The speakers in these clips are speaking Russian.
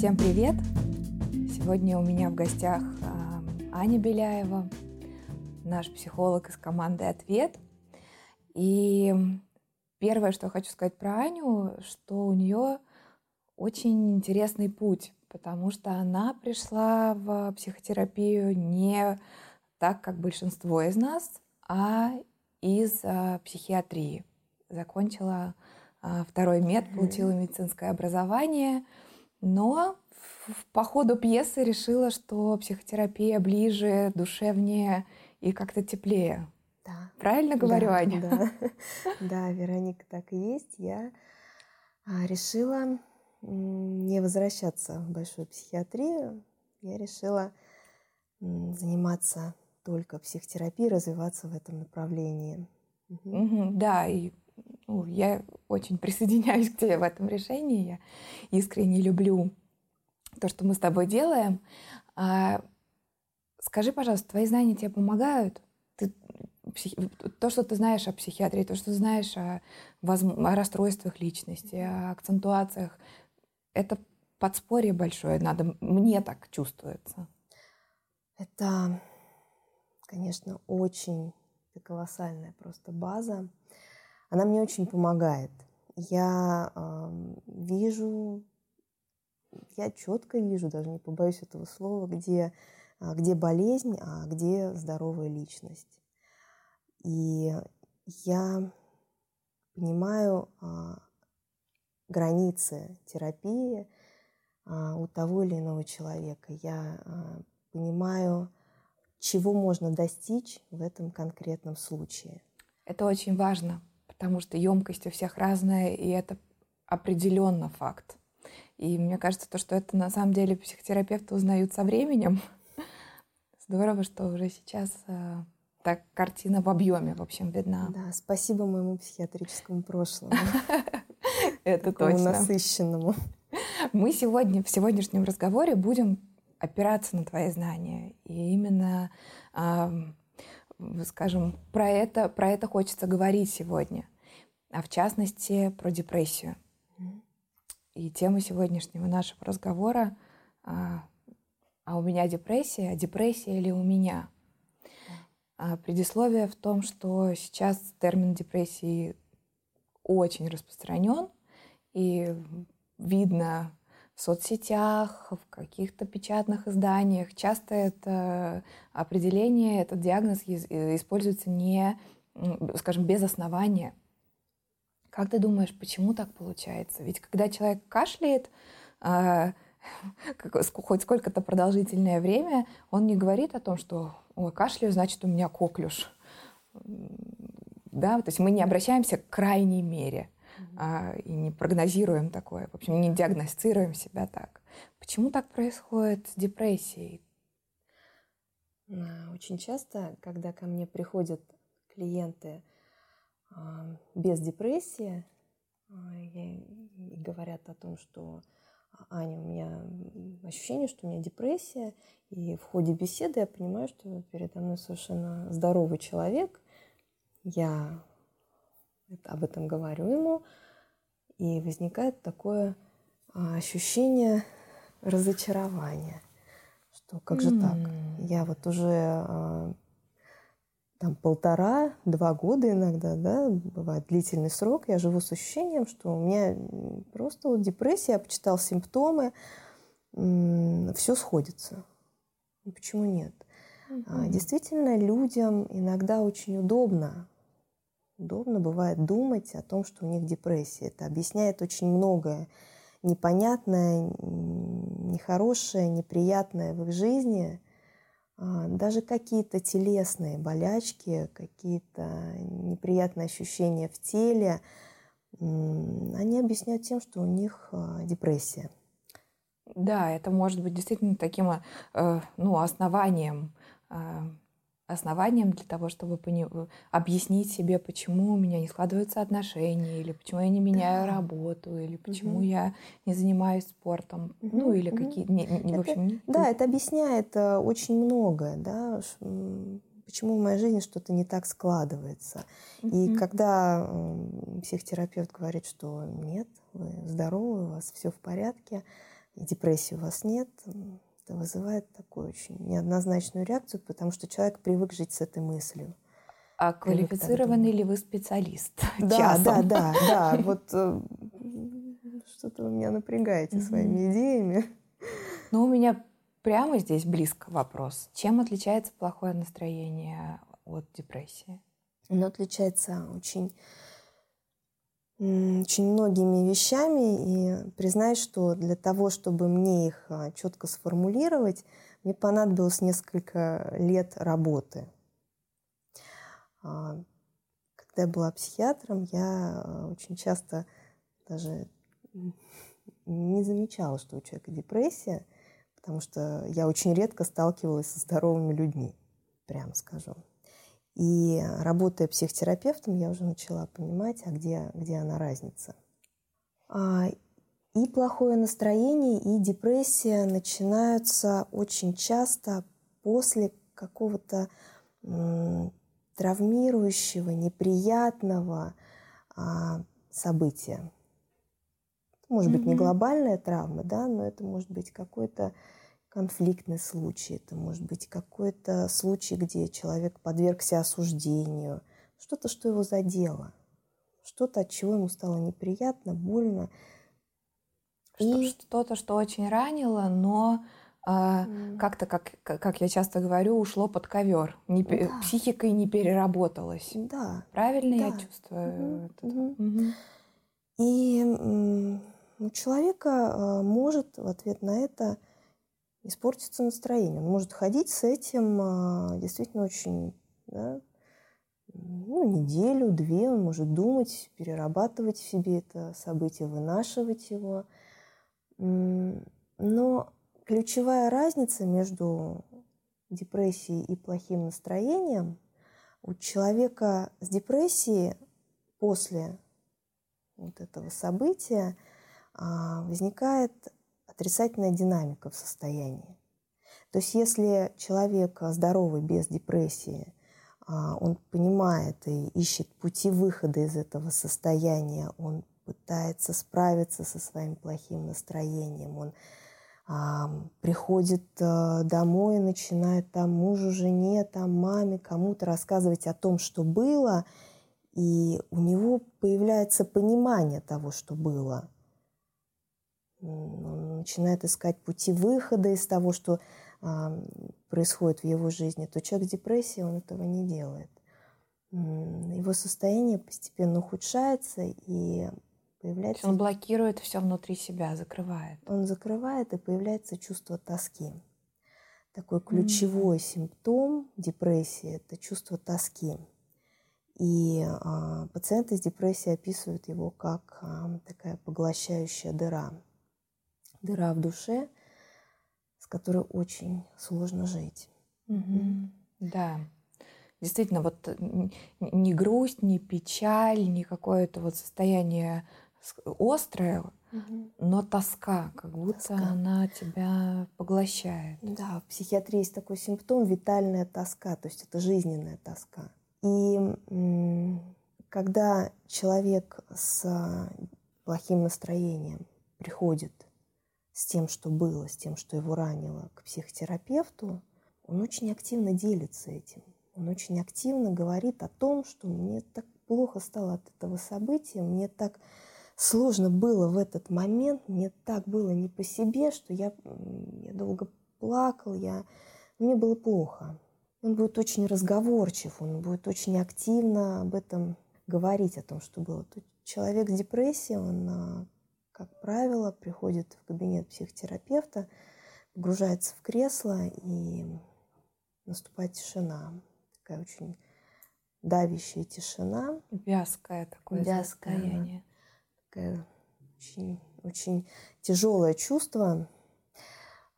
Всем привет! Сегодня у меня в гостях а, Аня Беляева, наш психолог из команды «Ответ». И первое, что хочу сказать про Аню, что у нее очень интересный путь, потому что она пришла в психотерапию не так, как большинство из нас, а из а, психиатрии. Закончила а, второй мед, получила медицинское образование, но по ходу пьесы решила, что психотерапия ближе, душевнее и как-то теплее. Да. Правильно говорю, да, Аня? Да. да, Вероника, так и есть. Я а, решила не возвращаться в большую психиатрию. Я решила заниматься только психотерапией, развиваться в этом направлении. Угу. Да, и ну, я очень присоединяюсь к тебе в этом решении. Я искренне люблю то, что мы с тобой делаем. А, скажи, пожалуйста, твои знания тебе помогают? Ты, психи... То, что ты знаешь о психиатрии, то, что ты знаешь о, воз... о расстройствах личности, о акцентуациях, это подспорье большое, надо, мне так чувствуется. Это, конечно, очень колоссальная просто база. Она мне очень помогает. Я э, вижу, я четко вижу, даже не побоюсь этого слова, где, а, где болезнь, а где здоровая личность. И я понимаю э, границы терапии э, у того или иного человека. Я э, понимаю, чего можно достичь в этом конкретном случае. Это очень важно, потому что емкость у всех разная, и это определенно факт. И мне кажется, то, что это на самом деле психотерапевты узнают со временем. Здорово, что уже сейчас э, так картина в объеме, в общем, видна. Да, спасибо моему психиатрическому прошлому. Это точно. насыщенному. Мы сегодня, в сегодняшнем разговоре будем опираться на твои знания. И именно скажем, про это, про это хочется говорить сегодня, а в частности про депрессию. И тема сегодняшнего нашего разговора а, а у меня депрессия, а депрессия или у меня? А предисловие в том, что сейчас термин депрессии очень распространен, и видно в соцсетях, в каких-то печатных изданиях. Часто это определение, этот диагноз э, используется не, скажем, без основания. Как ты думаешь, почему так получается? Ведь когда человек кашляет, а, хоть сколько-то продолжительное время, он не говорит о том, что Ой, кашляю, значит, у меня коклюш. Да, то есть мы не обращаемся к крайней мере а, и не прогнозируем такое, в общем, не диагностируем себя так. Почему так происходит с депрессией? А, очень часто, когда ко мне приходят клиенты а, без депрессии а, и говорят о том, что Аня, у меня ощущение, что у меня депрессия, и в ходе беседы я понимаю, что передо мной совершенно здоровый человек. Я об этом говорю ему, и возникает такое а, ощущение разочарования, что как же mm. так? Я вот уже а, там полтора-два года иногда, да, бывает длительный срок, я живу с ощущением, что у меня просто вот депрессия, я почитал симптомы, все сходится. Почему нет? Mm-hmm. Действительно, людям иногда очень удобно удобно бывает думать о том, что у них депрессия. Это объясняет очень многое непонятное, нехорошее, неприятное в их жизни. А, даже какие-то телесные болячки, какие-то неприятные ощущения в теле, они объясняют тем, что у них а, депрессия. Да, это может быть действительно таким э, ну, основанием а, основанием для того, чтобы пони... объяснить себе, почему у меня не складываются отношения, или почему я не меняю да. работу, или почему угу. я не занимаюсь спортом, угу. ну или угу. какие, не, не, в общем. Да, это объясняет э, очень многое, да, почему в моей жизни что-то не так складывается. Угу. И когда психотерапевт говорит, что нет, вы здоровы, у вас все в порядке, депрессии у вас нет, это вызывает такую очень неоднозначную реакцию, потому что человек привык жить с этой мыслью. А квалифицированный ли вы специалист? Да, да, да, да. Вот э, что-то вы меня напрягаете своими идеями. Ну, у меня прямо здесь близко вопрос. Чем отличается плохое настроение от депрессии? Оно отличается очень очень многими вещами, и признать, что для того, чтобы мне их а, четко сформулировать, мне понадобилось несколько лет работы. А, когда я была психиатром, я а, очень часто даже не замечала, что у человека депрессия, потому что я очень редко сталкивалась со здоровыми людьми, прямо скажу. И работая психотерапевтом, я уже начала понимать, а где, где она разница. А, и плохое настроение, и депрессия начинаются очень часто после какого-то травмирующего, неприятного а, события. Может mm-hmm. быть, не глобальная травма, да, но это может быть какой-то конфликтный случай, это может быть какой-то случай, где человек подвергся осуждению, что-то, что его задело, что-то, от чего ему стало неприятно, больно. И... Что-то, что очень ранило, но э, mm. как-то, как, как я часто говорю, ушло под ковер, не, да. психикой не переработалось. Да. Правильно да. я чувствую? Угу. Угу. И у человека э, может в ответ на это испортится настроение. Он может ходить с этим а, действительно очень, да, ну, неделю, две, он может думать, перерабатывать в себе это событие, вынашивать его. Но ключевая разница между депрессией и плохим настроением у человека с депрессией после вот этого события а, возникает отрицательная динамика в состоянии. То есть если человек здоровый, без депрессии, а, он понимает и ищет пути выхода из этого состояния, он пытается справиться со своим плохим настроением, он а, приходит а, домой начинает там мужу, жене, там маме, кому-то рассказывать о том, что было, и у него появляется понимание того, что было – он начинает искать пути выхода из того, что а, происходит в его жизни, то человек с депрессией, он этого не делает. Его состояние постепенно ухудшается и появляется... Он блокирует все внутри себя, закрывает. Он закрывает, и появляется чувство тоски. Такой ключевой mm-hmm. симптом депрессии – это чувство тоски. И а, пациенты с депрессией описывают его как а, такая поглощающая дыра – дыра в душе, с которой очень сложно жить. Угу. Да. Действительно, вот ни грусть, ни печаль, ни какое-то вот состояние острое, угу. но тоска, как будто тоска. она тебя поглощает. Да, в психиатрии есть такой симптом витальная тоска, то есть это жизненная тоска. И когда человек с плохим настроением приходит с тем, что было, с тем, что его ранило, к психотерапевту, он очень активно делится этим. Он очень активно говорит о том, что мне так плохо стало от этого события, мне так сложно было в этот момент, мне так было не по себе, что я, я долго плакал, я, мне было плохо. Он будет очень разговорчив, он будет очень активно об этом говорить, о том, что было. Тут человек с депрессией, он а, как правило, приходит в кабинет психотерапевта, погружается в кресло и наступает тишина. Такая очень давящая тишина. Вязкое такое Вязкое, состояние. Такое очень, очень тяжелое чувство.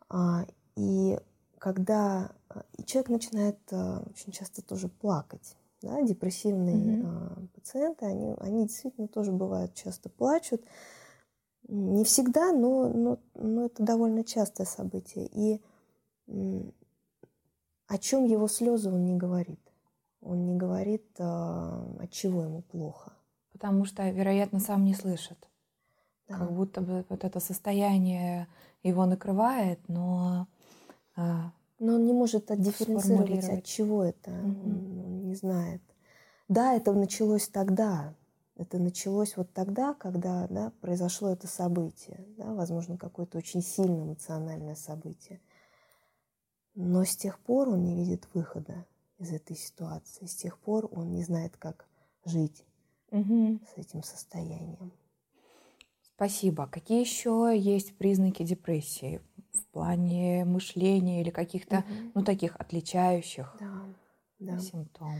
А, и когда и человек начинает а, очень часто тоже плакать. Да, депрессивные mm-hmm. пациенты, они, они действительно тоже бывают часто плачут. Не всегда, но, но, но это довольно частое событие. И о чем его слезы он не говорит. Он не говорит, а, от чего ему плохо. Потому что, вероятно, сам не слышит. да. как будто бы вот это состояние его накрывает, но а, но он не может отдифференцировать, от чего это, угу. он, он не знает. Да, это началось тогда, это началось вот тогда, когда да, произошло это событие, да, возможно, какое-то очень сильное эмоциональное событие. Но с тех пор он не видит выхода из этой ситуации, с тех пор он не знает, как жить угу. с этим состоянием. Спасибо. Какие еще есть признаки депрессии в плане мышления или каких-то, угу. ну, таких отличающих да, да. симптомов?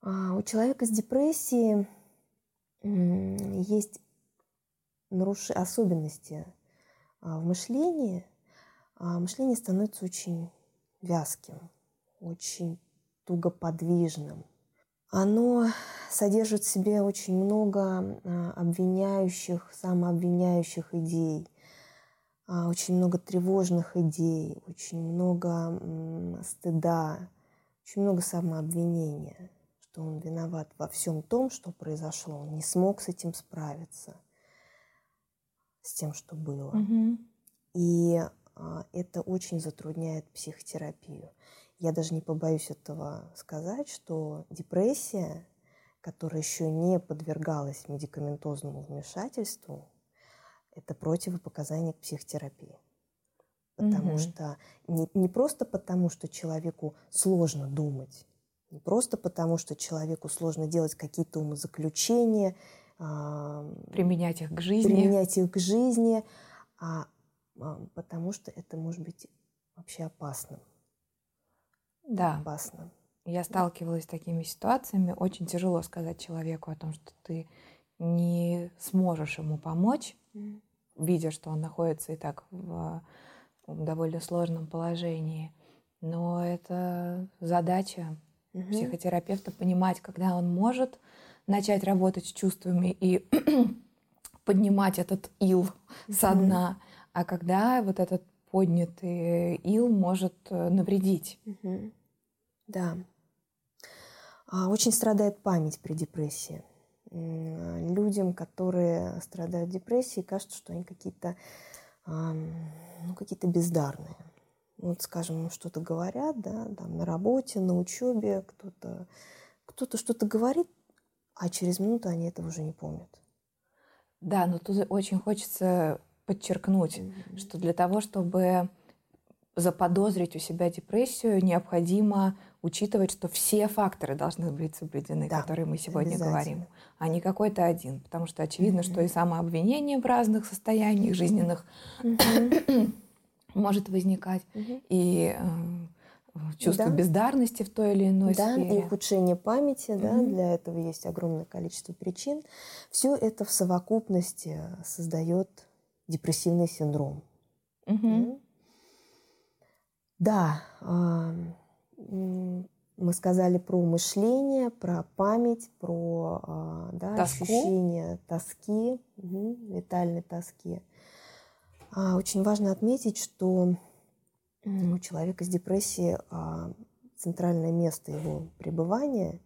А, у человека с депрессией есть наруш... особенности а, в мышлении. А, мышление становится очень вязким, очень тугоподвижным. Оно содержит в себе очень много а, обвиняющих, самообвиняющих идей, очень много тревожных идей, очень много стыда, очень много самообвинения что он виноват во всем том, что произошло. Он не смог с этим справиться, с тем, что было. Угу. И а, это очень затрудняет психотерапию. Я даже не побоюсь этого сказать, что депрессия, которая еще не подвергалась медикаментозному вмешательству, это противопоказание к психотерапии. Потому угу. что не, не просто потому, что человеку сложно думать, не просто потому, что человеку сложно делать какие-то умозаключения, применять их к жизни. Применять их к жизни, а, а потому что это может быть вообще опасным. Да. Опасно. Я сталкивалась с такими ситуациями. Очень тяжело сказать человеку о том, что ты не сможешь ему помочь, mm. видя, что он находится и так в, в довольно сложном положении. Но это задача угу. психотерапевта понимать, когда он может начать работать с чувствами и поднимать этот ил угу. со дна, а когда вот этот поднятый ил может э, навредить. Угу. Да. А, очень страдает память при депрессии. Людям, которые страдают депрессией, кажется, что они какие-то ну, какие-то бездарные вот, скажем, что-то говорят, да, там на работе, на учебе, кто-то кто-то что-то говорит, а через минуту они этого уже не помнят. Да, но тут очень хочется подчеркнуть, mm-hmm. что для того, чтобы заподозрить у себя депрессию, необходимо учитывать, что все факторы должны быть соблюдены, да, которые мы сегодня говорим, а не какой-то один. Потому что очевидно, mm-hmm. что и самообвинение в разных состояниях жизненных mm-hmm может возникать, угу. и э, чувство да. бездарности в той или иной да, сфере. и ухудшение памяти, угу. да, для этого есть огромное количество причин. Все это в совокупности создает депрессивный синдром. Угу. Да, мы сказали про мышление, про память, про а, да, ощущение тоски, угу, витальной тоски. А, очень важно отметить, что у человека с депрессией а, центральное место его пребывания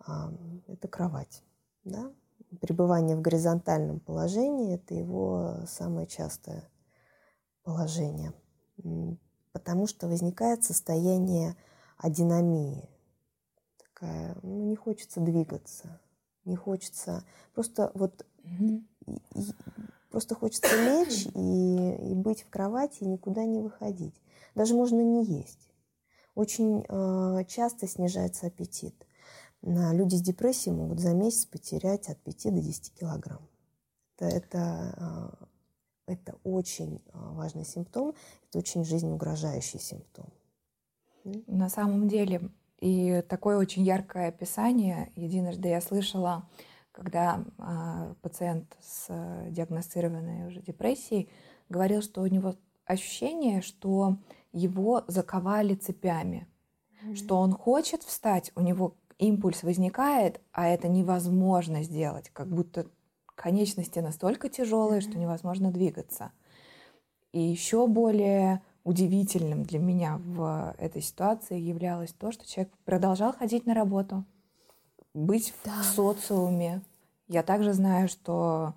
а, – это кровать. Да? Пребывание в горизонтальном положении – это его самое частое положение, потому что возникает состояние адинамии. Такая, ну, не хочется двигаться, не хочется, просто вот Просто хочется лечь и, и быть в кровати и никуда не выходить. Даже можно не есть. Очень э, часто снижается аппетит. На люди с депрессией могут за месяц потерять от 5 до 10 килограмм. Это, это, э, это очень важный симптом, это очень жизнеугрожающий симптом. На самом деле, и такое очень яркое описание, единожды я слышала, когда э, пациент с э, диагностированной уже депрессией говорил, что у него ощущение, что его заковали цепями, mm-hmm. что он хочет встать, у него импульс возникает, а это невозможно сделать, как будто конечности настолько тяжелые, mm-hmm. что невозможно двигаться. И еще более удивительным для меня в этой ситуации являлось то, что человек продолжал ходить на работу, быть да. в социуме. Я также знаю, что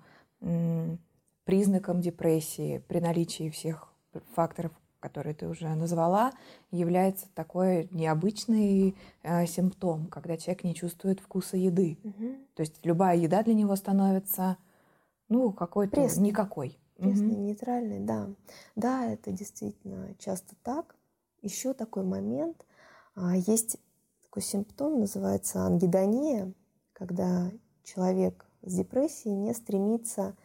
признаком депрессии при наличии всех факторов, которые ты уже назвала, является такой необычный э, симптом, когда человек не чувствует вкуса еды. Угу. То есть любая еда для него становится, ну, какой-то Пресный. никакой. Пресный, угу. нейтральный, да. Да, это действительно часто так. Еще такой момент. А, есть такой симптом, называется ангидония, когда человек с депрессией не стремится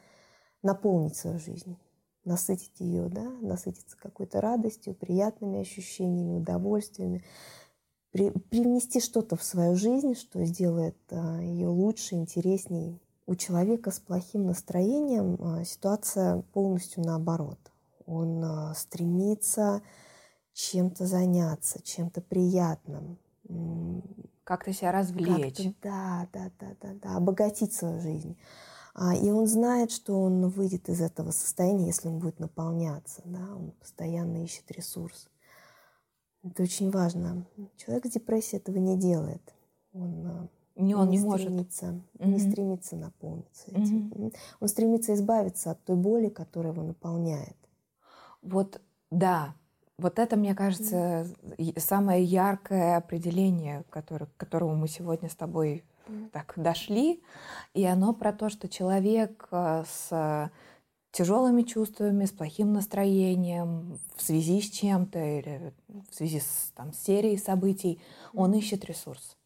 наполнить свою жизнь насытить ее, да, насытиться какой-то радостью, приятными ощущениями, удовольствиями, при, привнести что-то в свою жизнь, что сделает а, ее лучше, интересней. У человека с плохим настроением а, ситуация полностью наоборот. Он а, стремится чем-то заняться, чем-то приятным. Как-то себя развлечь. Как да, да, да, да, да, обогатить свою жизнь. А, и он знает, что он выйдет из этого состояния, если он будет наполняться. Да? Он постоянно ищет ресурс. Это очень важно. Человек с депрессией этого не делает. Он а, не, он не, не может. Стремится, mm-hmm. Не стремится наполниться этим. Mm-hmm. Он стремится избавиться от той боли, которая его наполняет. Вот, да, вот это, мне кажется, mm-hmm. самое яркое определение, которое, к которому мы сегодня с тобой так дошли. И оно про то, что человек э, с тяжелыми чувствами, с плохим настроением, в связи с чем-то или в связи с там, серией событий, он ищет ресурс.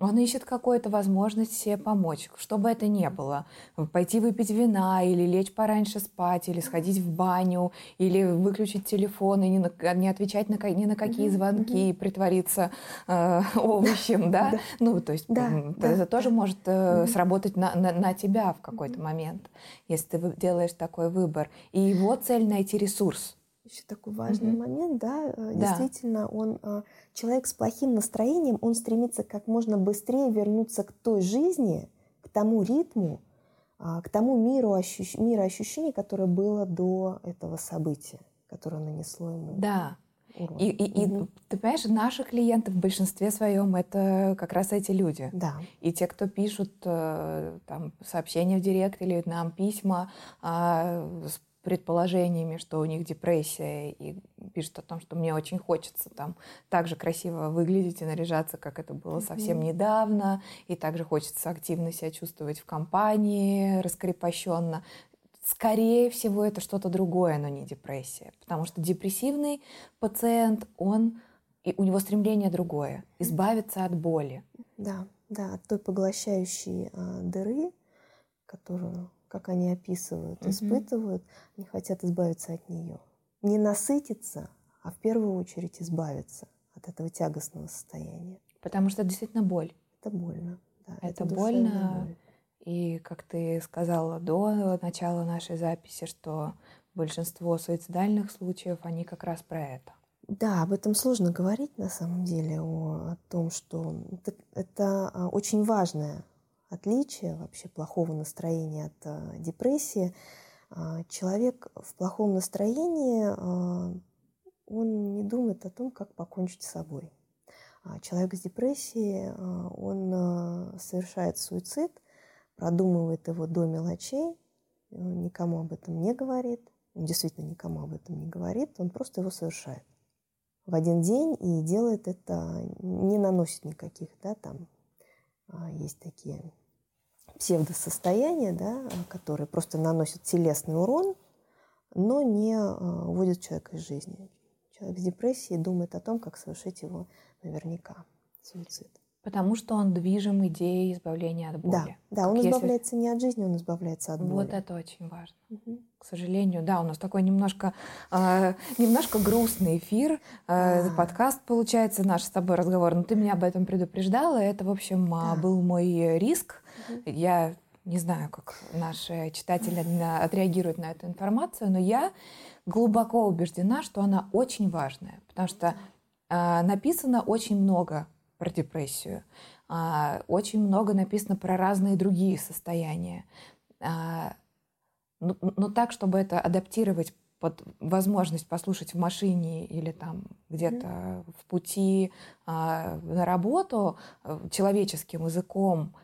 Он ищет какую-то возможность себе помочь, что бы это ни было. Пойти выпить вина, или лечь пораньше спать, или сходить в баню, или выключить телефон и не, на, не отвечать на, ни на какие звонки, и притвориться э, овощем, да? Ну, то есть это тоже может э, сработать на, на, на тебя в какой-то момент, если ты делаешь такой выбор. И его цель — найти ресурс еще такой важный mm-hmm. момент, да, э, да, действительно, он э, человек с плохим настроением, он стремится как можно быстрее вернуться к той жизни, к тому ритму, а, к тому миру, ощущ... миру ощущений, которое было до этого события, которое нанесло ему. Да. Урон. И, и, угу. и ты понимаешь, наши клиенты в большинстве своем это как раз эти люди. Да. И те, кто пишут э, там сообщения в директ или нам письма а, с предположениями, что у них депрессия, и пишут о том, что мне очень хочется там так же красиво выглядеть и наряжаться, как это было совсем недавно, и также хочется активно себя чувствовать в компании, раскрепощенно. Скорее всего, это что-то другое, но не депрессия. Потому что депрессивный пациент, он, и у него стремление другое — избавиться от боли. Да, да, от той поглощающей а, дыры, которую как они описывают, угу. испытывают, они хотят избавиться от нее. Не насытиться, а в первую очередь избавиться от этого тягостного состояния. Потому что это действительно боль. Это больно. Да, это, это больно. Боль. И как ты сказала до начала нашей записи, что большинство суицидальных случаев, они как раз про это. Да, об этом сложно говорить на самом деле, о, о том, что это, это а, очень важная отличие вообще плохого настроения от э, депрессии. Э, человек в плохом настроении, э, он не думает о том, как покончить с собой. А человек с депрессией, он совершает суицид, продумывает его до мелочей, никому об этом не говорит, он действительно никому об этом не говорит, он просто его совершает в один день и делает это, не наносит никаких, да, там есть такие псевдосостояния, да, которые просто наносят телесный урон, но не а, уводят человека из жизни. Человек с депрессией думает о том, как совершить его наверняка суицид. Потому что он движим идеей избавления от боли. Да, да он если... избавляется не от жизни, он избавляется от боли. Вот это очень важно. Угу. К сожалению, да, у нас такой немножко, э, немножко грустный эфир, э, подкаст получается наш с тобой разговор. Но ты меня об этом предупреждала, это, в общем, да. был мой риск. Угу. Я не знаю, как наши читатели отреагируют на эту информацию, но я глубоко убеждена, что она очень важная, потому что э, написано очень много про депрессию. А, очень много написано про разные другие состояния. А, но, ну, но так, чтобы это адаптировать под возможность послушать в машине или там где-то mm-hmm. в пути а, на работу э, человеческим языком,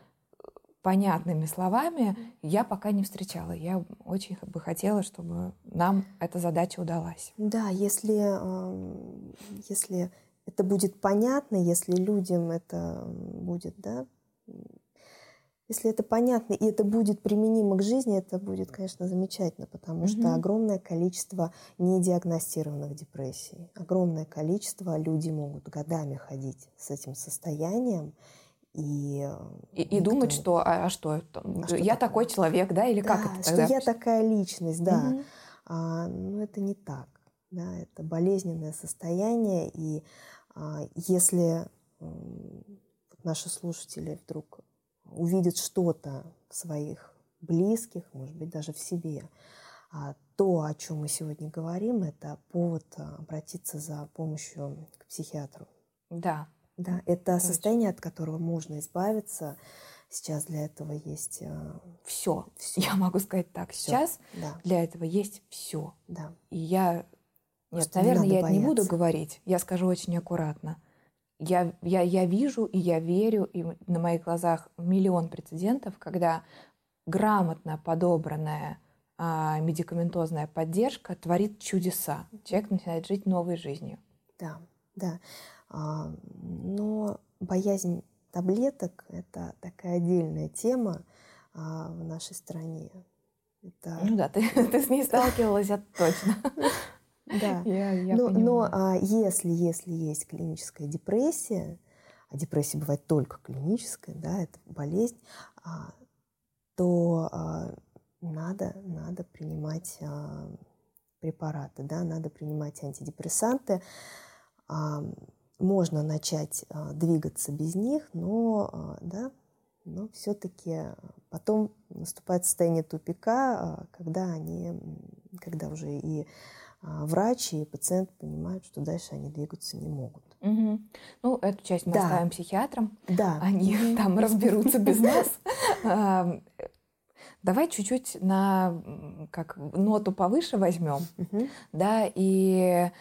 понятными словами я пока не встречала. Я очень бы хотела, чтобы нам эта задача удалась. Да, если, эм, если это будет понятно, если людям это будет, да, если это понятно и это будет применимо к жизни, это будет, конечно, замечательно, потому mm-hmm. что огромное количество недиагностированных депрессий, огромное количество людей могут годами ходить с этим состоянием, и, и, и думать, что а, а что, а что я такое? такой человек, да, или да, как это тогда? Что я такая личность, да. Угу. А, ну это не так, да, это болезненное состояние, и если наши слушатели вдруг увидят что-то в своих близких, может быть, даже в себе, а то, о чем мы сегодня говорим, это повод а, обратиться за помощью к психиатру. Да, да, это Точно. состояние, от которого можно избавиться. Сейчас для этого есть все. Все. Я могу сказать так. Всё. Сейчас да. для этого есть все. Да. И я, нет, наверное, не я бояться. не буду говорить. Я скажу очень аккуратно. Я, я, я вижу и я верю, и на моих глазах миллион прецедентов, когда грамотно подобранная а, медикаментозная поддержка творит чудеса. Человек начинает жить новой жизнью. Да, да. А, но боязнь таблеток – это такая отдельная тема а, в нашей стране. Это... Ну да, ты, ты с ней сталкивалась, это точно. Да. Я, я но но а, если, если есть клиническая депрессия, а депрессия бывает только клиническая, да, это болезнь, а, то а, надо, надо принимать а, препараты, да, надо принимать антидепрессанты. А, можно начать а, двигаться без них, но, а, да, но все-таки потом наступает состояние тупика, а, когда они, когда уже и врач, и пациент понимают, что дальше они двигаться не могут. Угу. Ну, эту часть мы да. оставим психиатрам. Да. Они там разберутся без нас. Давай чуть-чуть на как ноту повыше возьмем, да, и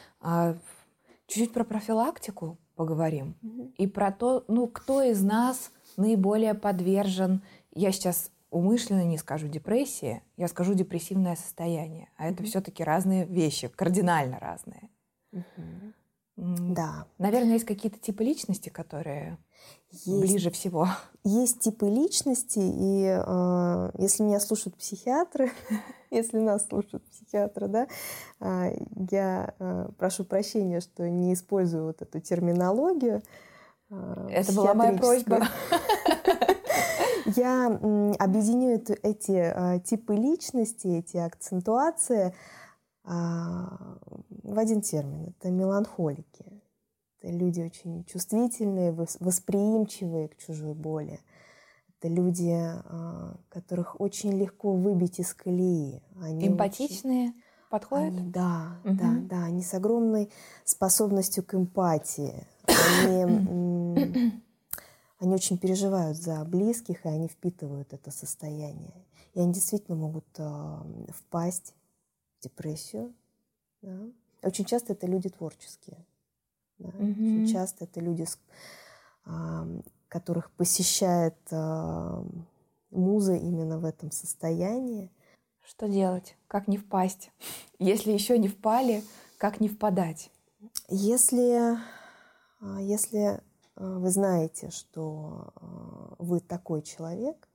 чуть-чуть про профилактику поговорим. Угу. И про то, ну, кто из нас наиболее подвержен, я сейчас умышленно не скажу депрессии, я скажу депрессивное состояние. А это все-таки разные вещи, кардинально разные. Угу. Да. Наверное, есть какие-то типы личности, которые есть, ближе всего. Есть типы личности, и э, если меня слушают психиатры, если нас слушают психиатры, да, э, я э, прошу прощения, что не использую вот эту терминологию. Э, Это была моя просьба. Я объединю эти э, типы личности, эти акцентуации а, в один термин. Это меланхолики. Это люди очень чувствительные, восприимчивые к чужой боли. Это люди, а, которых очень легко выбить из колеи. Они Эмпатичные очень... подходят? Они, да, угу. да, да. Они с огромной способностью к эмпатии. Они, они очень переживают за близких, и они впитывают это состояние. И они действительно могут а, впасть депрессию. Да. Очень часто это люди творческие. Да. Mm-hmm. Очень часто это люди, а, которых посещает а, муза именно в этом состоянии. Что делать? Как не впасть? Если еще не впали, как не впадать? Если, если вы знаете, что а, вы такой человек,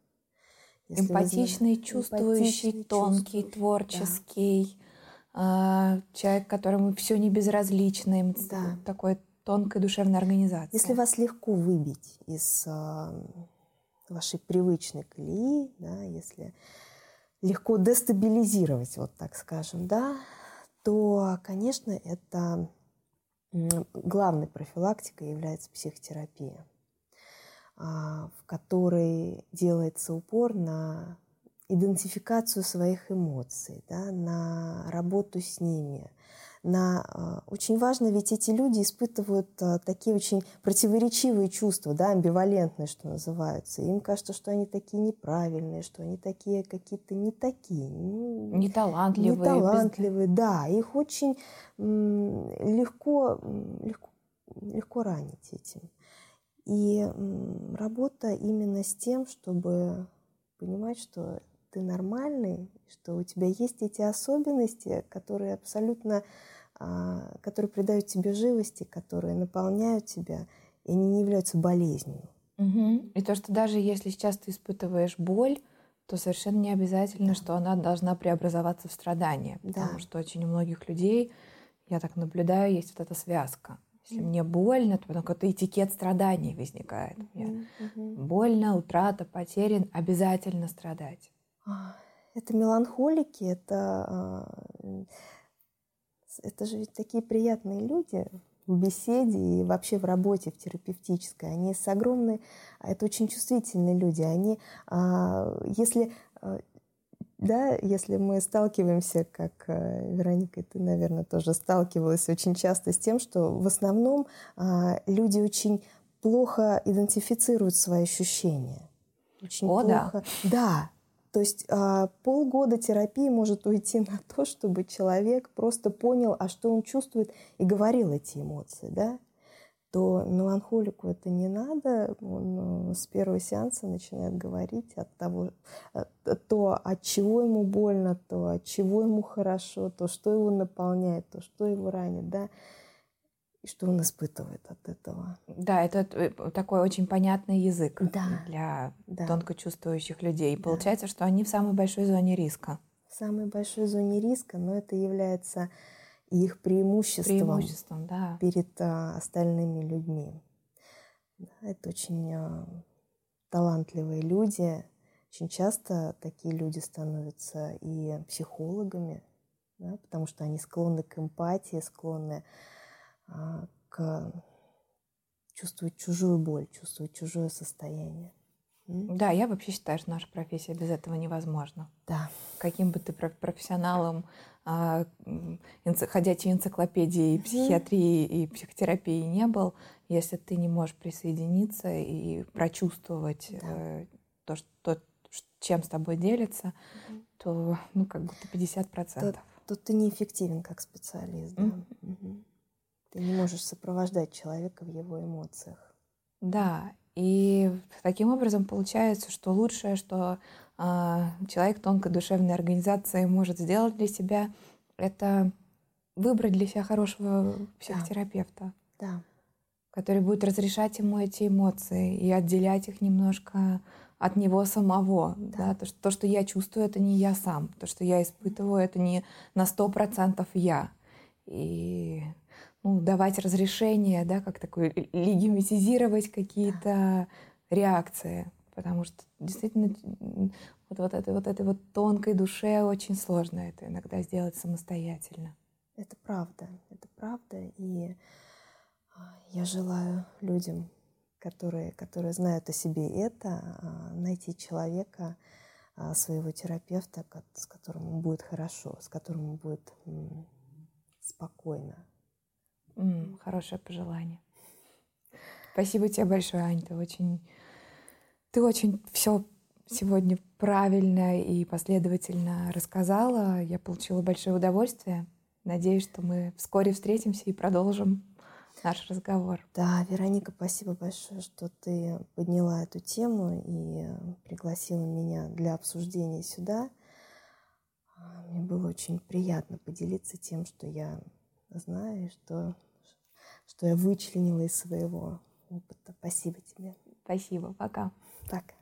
Эмпатичный, чувствующий, Эмпатичный, тонкий, чувствующий, творческий. Да. человек, которому все не безразлично, да. такой тонкой душевной организации. Если вас легко выбить из вашей привычной колеи, да, если легко дестабилизировать, вот так скажем, да, то, конечно, это главной профилактикой является психотерапия. А, в которой делается упор на идентификацию своих эмоций, да, на работу с ними. На, а, очень важно, ведь эти люди испытывают а, такие очень противоречивые чувства, да, амбивалентные, что называются. Им кажется, что они такие неправильные, что они такие какие-то не такие. Неталантливые. Неталантливые, без... да. Их очень легко, легко, легко ранить этим. И работа именно с тем, чтобы понимать, что ты нормальный, что у тебя есть эти особенности, которые абсолютно, а, которые придают тебе живости, которые наполняют тебя, и они не являются болезнью. Угу. И то, что даже если сейчас ты испытываешь боль, то совершенно не обязательно, да. что она должна преобразоваться в страдание. Потому да. что очень у многих людей, я так наблюдаю, есть вот эта связка. Если мне больно, то потом какой-то этикет страданий возникает. Мне mm-hmm. больно, утрата, потерян, обязательно страдать. А, это меланхолики, это, а, это же ведь такие приятные люди в беседе и вообще в работе, в терапевтической. Они с огромной... Это очень чувствительные люди. Они, а, если да, если мы сталкиваемся, как э, Вероника, ты, наверное, тоже сталкивалась очень часто с тем, что в основном а, люди очень плохо идентифицируют свои ощущения. Очень О, плохо. Да. да. То есть а, полгода терапии может уйти на то, чтобы человек просто понял, а что он чувствует, и говорил эти эмоции, да то меланхолику это не надо. Он э, с первого сеанса начинает говорить от того, э, то, от чего ему больно, то, от чего ему хорошо, то, что его наполняет, то, что его ранит, да, и что он испытывает от этого. Да, это э, такой очень понятный язык да. для да. тонко чувствующих людей. Да. Получается, что они в самой большой зоне риска. В самой большой зоне риска, но это является их преимуществом, преимуществом да. перед а, остальными людьми. Да, это очень а, талантливые люди. Очень часто такие люди становятся и психологами, да, потому что они склонны к эмпатии, склонны а, к чувствовать чужую боль, чувствовать чужое состояние. Да, я вообще считаю, что наша профессия без этого невозможна. Да. Каким бы ты профессионалом, а, ходячей энциклопедии психиатрии и психотерапии не был, если ты не можешь присоединиться и прочувствовать да. Э, то, что, чем с тобой делится, угу. то ну как будто 50%. То, то ты неэффективен как специалист. Да? Угу. Ты не можешь сопровождать человека в его эмоциях. Да, и таким образом получается, что лучшее, что э, человек тонкой душевной организации может сделать для себя, это выбрать для себя хорошего психотерапевта, да. который будет разрешать ему эти эмоции и отделять их немножко от него самого. Да. Да? То, что, то, что я чувствую, это не я сам. То, что я испытываю, это не на сто процентов я. И ну, давать разрешение, да, как такое, легимитизировать какие-то реакции. Потому что действительно вот, вот, этой, вот этой вот тонкой душе очень сложно это иногда сделать самостоятельно. Это правда, это правда. И а, я желаю людям, которые, которые знают о себе это, а, найти человека, а, своего терапевта, с которым будет хорошо, с которым будет спокойно, М, хорошее пожелание. Спасибо тебе большое, Ань. Ты очень, ты очень все сегодня правильно и последовательно рассказала. Я получила большое удовольствие. Надеюсь, что мы вскоре встретимся и продолжим наш разговор. Да, Вероника, спасибо большое, что ты подняла эту тему и пригласила меня для обсуждения сюда. Мне было очень приятно поделиться тем, что я знаю, что что я вычленила из своего опыта. Спасибо тебе. Спасибо. Пока. Пока.